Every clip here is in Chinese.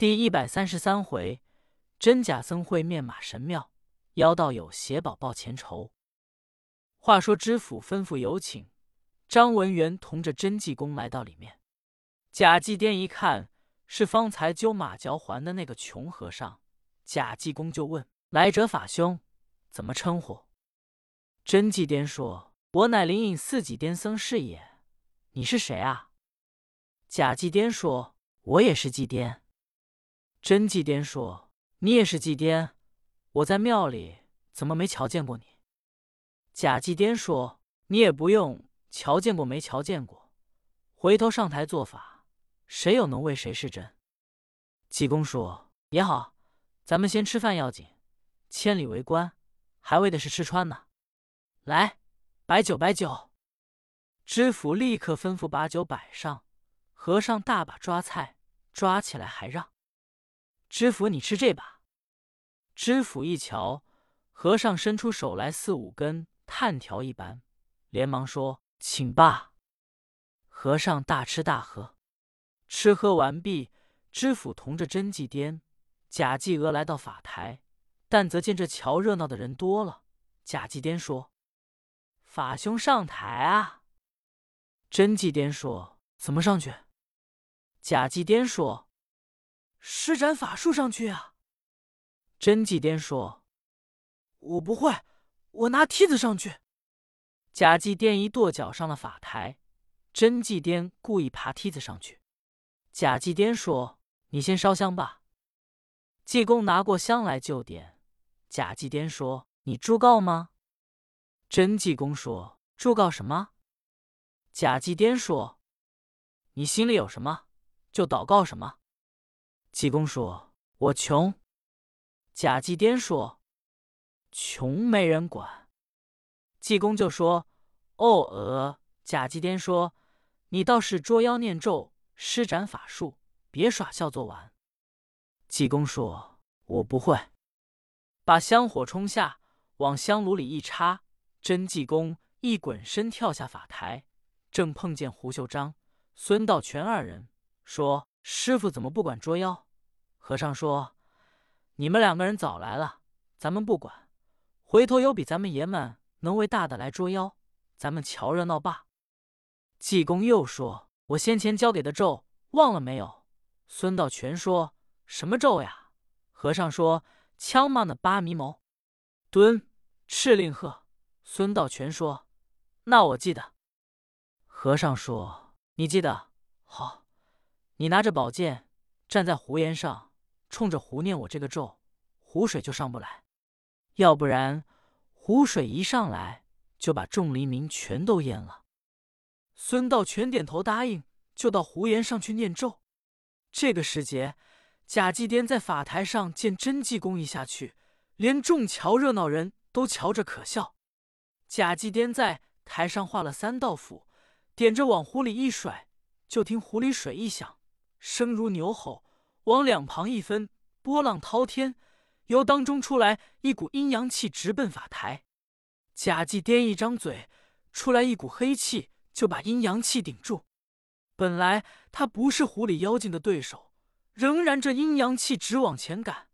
第一百三十三回，真假僧会面马神庙，妖道友携宝报前仇。话说知府吩咐有请，张文元同着真济公来到里面。假济颠一看是方才揪马嚼环的那个穷和尚，假济公就问：“来者法兄，怎么称呼？”真济颠说：“我乃灵隐寺济颠僧是也。你是谁啊？”假济颠说：“我也是济颠。”真祭颠说：“你也是祭颠？我在庙里怎么没瞧见过你？”假祭颠说：“你也不用瞧见过没瞧见过，回头上台做法，谁又能为谁是真。”济公说：“也好，咱们先吃饭要紧，千里为官，还为的是吃穿呢。来，摆酒，摆酒。”知府立刻吩咐把酒摆上，和尚大把抓菜，抓起来还让。知府，你吃这把。知府一瞧，和尚伸出手来四五根炭条一般，连忙说：“请罢。”和尚大吃大喝，吃喝完毕，知府同着真济颠、贾继娥来到法台，但则见这瞧热闹的人多了。假祭颠说：“法兄上台啊！”真济颠说：“怎么上去？”假祭颠说。施展法术上去啊！真济颠说：“我不会，我拿梯子上去。”贾继颠一跺脚上了法台，真济颠故意爬梯子上去。贾继颠说：“你先烧香吧。”济公拿过香来就点。假祭颠说：“你祝告吗？”真济公说：“祝告什么？”假祭颠说：“你心里有什么，就祷告什么。”济公说：“我穷。”贾济颠说：“穷没人管。”济公就说：“哦呃。”贾济颠说：“你倒是捉妖念咒，施展法术，别耍笑作完。”济公说：“我不会。”把香火冲下，往香炉里一插，真济公一滚身跳下法台，正碰见胡秀章、孙道全二人，说。师傅怎么不管捉妖？和尚说：“你们两个人早来了，咱们不管。回头有比咱们爷们能为大的来捉妖，咱们瞧热闹罢。”济公又说：“我先前教给的咒忘了没有？”孙道全说：“什么咒呀？”和尚说：“枪骂那八迷谋。”蹲敕令鹤。孙道全说：“那我记得。”和尚说：“你记得好。”你拿着宝剑站在湖沿上，冲着湖念我这个咒，湖水就上不来；要不然，湖水一上来就把众黎民全都淹了。孙道全点头答应，就到湖沿上去念咒。这个时节，贾继颠在法台上见真济公一下去，连众瞧热闹人都瞧着可笑。贾继颠在台上画了三道符，点着往湖里一甩，就听湖里水一响。声如牛吼，往两旁一分，波浪滔天，由当中出来一股阴阳气，直奔法台。贾继颠一张嘴，出来一股黑气，就把阴阳气顶住。本来他不是狐狸妖精的对手，仍然这阴阳气直往前赶，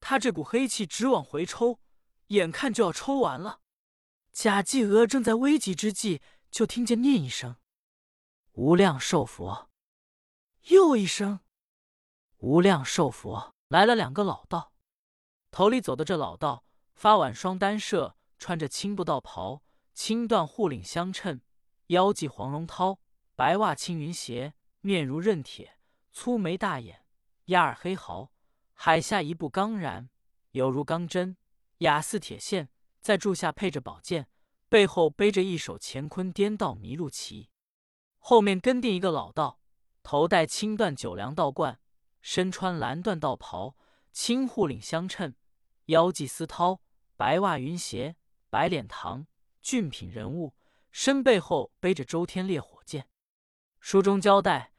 他这股黑气直往回抽，眼看就要抽完了。贾继娥正在危急之际，就听见念一声：“无量寿佛。”又一声，无量寿佛来了两个老道，头里走的这老道发挽双单射，穿着青布道袍，青缎护领相衬，腰系黄绒绦，白袜青云鞋，面如刃铁，粗眉大眼，压耳黑毫，海下一步刚然，犹如钢针，雅似铁线，在柱下配着宝剑，背后背着一手乾坤颠倒麋鹿旗，后面跟定一个老道。头戴青缎九梁道冠，身穿蓝缎道袍，青护领相衬，腰系丝绦，白袜云鞋，白脸膛，俊品人物，身背后背着周天烈火剑。书中交代，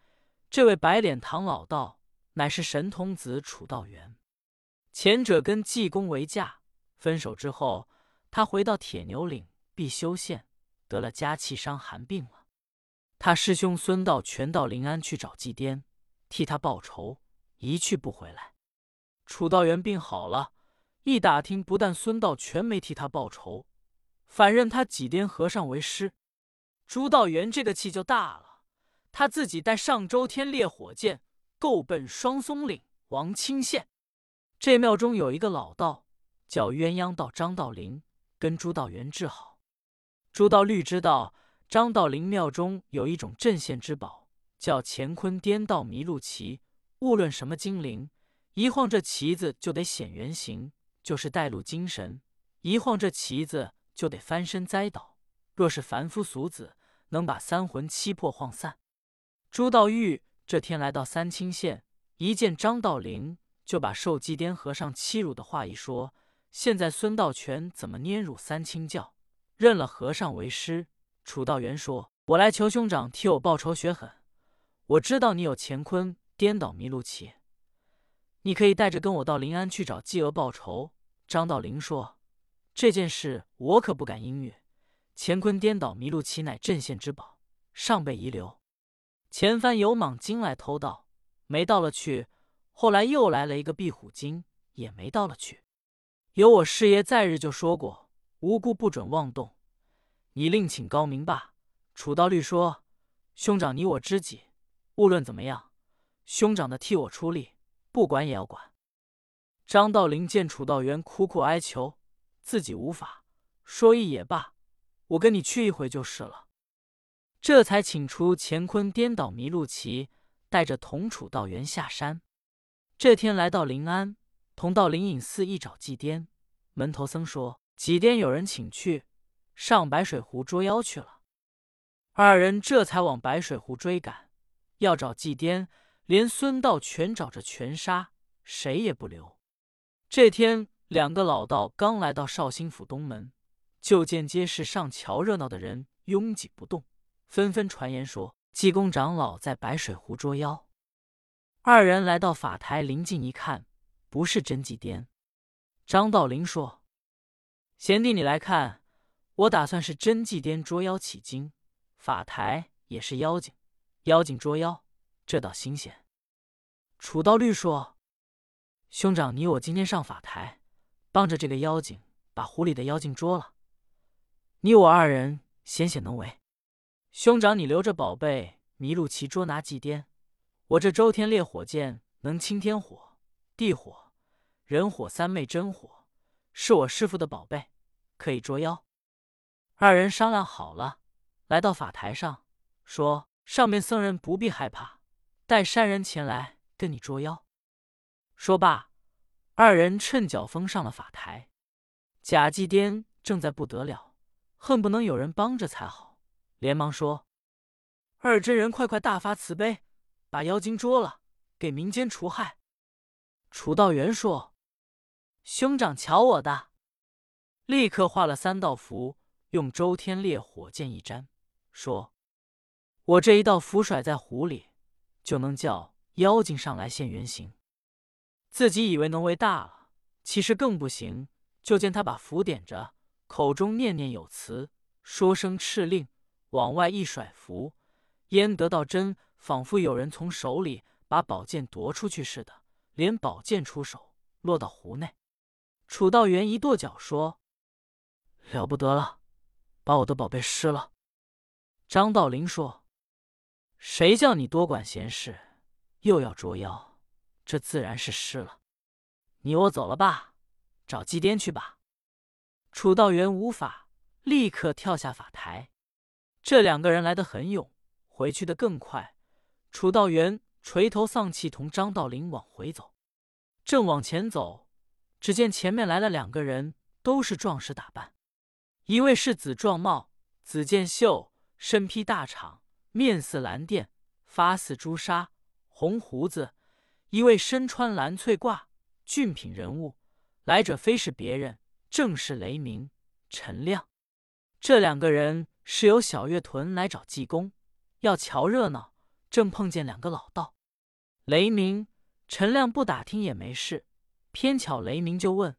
这位白脸堂老道乃是神童子楚道元。前者跟济公为嫁，分手之后，他回到铁牛岭必修县，得了家气伤寒病了。他师兄孙道全到临安去找济癫，替他报仇，一去不回来。楚道元病好了，一打听，不但孙道全没替他报仇，反认他几颠和尚为师。朱道元这个气就大了，他自己带上周天烈火箭，够奔双松岭王清县。这庙中有一个老道，叫鸳鸯道张道陵，跟朱道元治好。朱道律知道张道陵庙中有一种镇县之宝，叫乾坤颠倒迷路旗。无论什么精灵，一晃这旗子就得显原形，就是带路精神，一晃这旗子就得翻身栽倒。若是凡夫俗子，能把三魂七魄晃散。朱道玉这天来到三清县，一见张道陵，就把受祭颠和尚欺辱的话一说。现在孙道全怎么捏辱三清教，认了和尚为师？楚道元说：“我来求兄长替我报仇雪恨。我知道你有乾坤。”颠倒迷路旗，你可以带着跟我到临安去找继娥报仇。张道陵说：“这件事我可不敢应允。乾坤颠倒迷路旗乃镇县之宝，上辈遗留。前番有蟒精来偷盗，没到了去；后来又来了一个壁虎精，也没到了去。有我师爷在日就说过，无辜不准妄动。你另请高明吧。”楚道律说：“兄长，你我知己，无论怎么样。”兄长的替我出力，不管也要管。张道陵见楚道元苦苦哀求，自己无法，说一也罢，我跟你去一回就是了。这才请出乾坤颠倒迷路旗，带着同楚道元下山。这天来到临安，同到灵隐寺一找祭颠。门头僧说：“祭颠有人请去，上白水湖捉妖去了。”二人这才往白水湖追赶，要找祭颠。连孙道全找着全杀，谁也不留。这天，两个老道刚来到绍兴府东门，就见街市上瞧热闹的人拥挤不动，纷纷传言说济公长老在白水湖捉妖。二人来到法台，临近一看，不是真济颠。张道陵说：“贤弟，你来看，我打算是真济颠捉妖起经，法台也是妖精，妖精捉妖。”这倒新鲜。楚道律说：“兄长，你我今天上法台，帮着这个妖精把湖里的妖精捉了。你我二人显显能为。兄长，你留着宝贝麋鹿旗捉拿祭颠，我这周天烈火剑能清天火、地火、人火三昧真火，是我师傅的宝贝，可以捉妖。”二人商量好了，来到法台上，说：“上面僧人不必害怕。”带山人前来跟你捉妖。说罢，二人趁脚风上了法台。贾继颠正在不得了，恨不能有人帮着才好，连忙说：“二真人，快快大发慈悲，把妖精捉了，给民间除害。”楚道元说：“兄长瞧我的！”立刻画了三道符，用周天烈火箭一沾，说：“我这一道符甩在湖里。”就能叫妖精上来现原形，自己以为能为大了，其实更不行。就见他把符点着，口中念念有词，说声敕令，往外一甩符，焉得到真，仿佛有人从手里把宝剑夺出去似的，连宝剑出手，落到湖内。楚道元一跺脚说：“了不得了，把我的宝贝失了。”张道陵说。谁叫你多管闲事，又要捉妖？这自然是失了。你我走了吧，找祭颠去吧。楚道元无法，立刻跳下法台。这两个人来得很勇，回去的更快。楚道元垂头丧气，同张道陵往回走。正往前走，只见前面来了两个人，都是壮士打扮。一位是紫壮帽、紫剑袖，身披大氅。面似蓝靛，发似朱砂，红胡子；一位身穿蓝翠褂，俊品人物。来者非是别人，正是雷鸣、陈亮。这两个人是由小月屯来找济公，要瞧热闹，正碰见两个老道。雷鸣、陈亮不打听也没事，偏巧雷鸣就问：“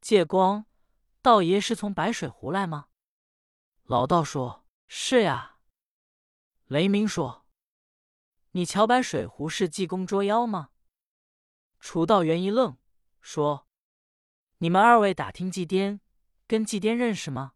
借光，道爷是从白水湖来吗？”老道说：“是呀。”雷鸣说：“你瞧，白水壶是济公捉妖吗？”楚道元一愣，说：“你们二位打听祭颠，跟祭颠认识吗？”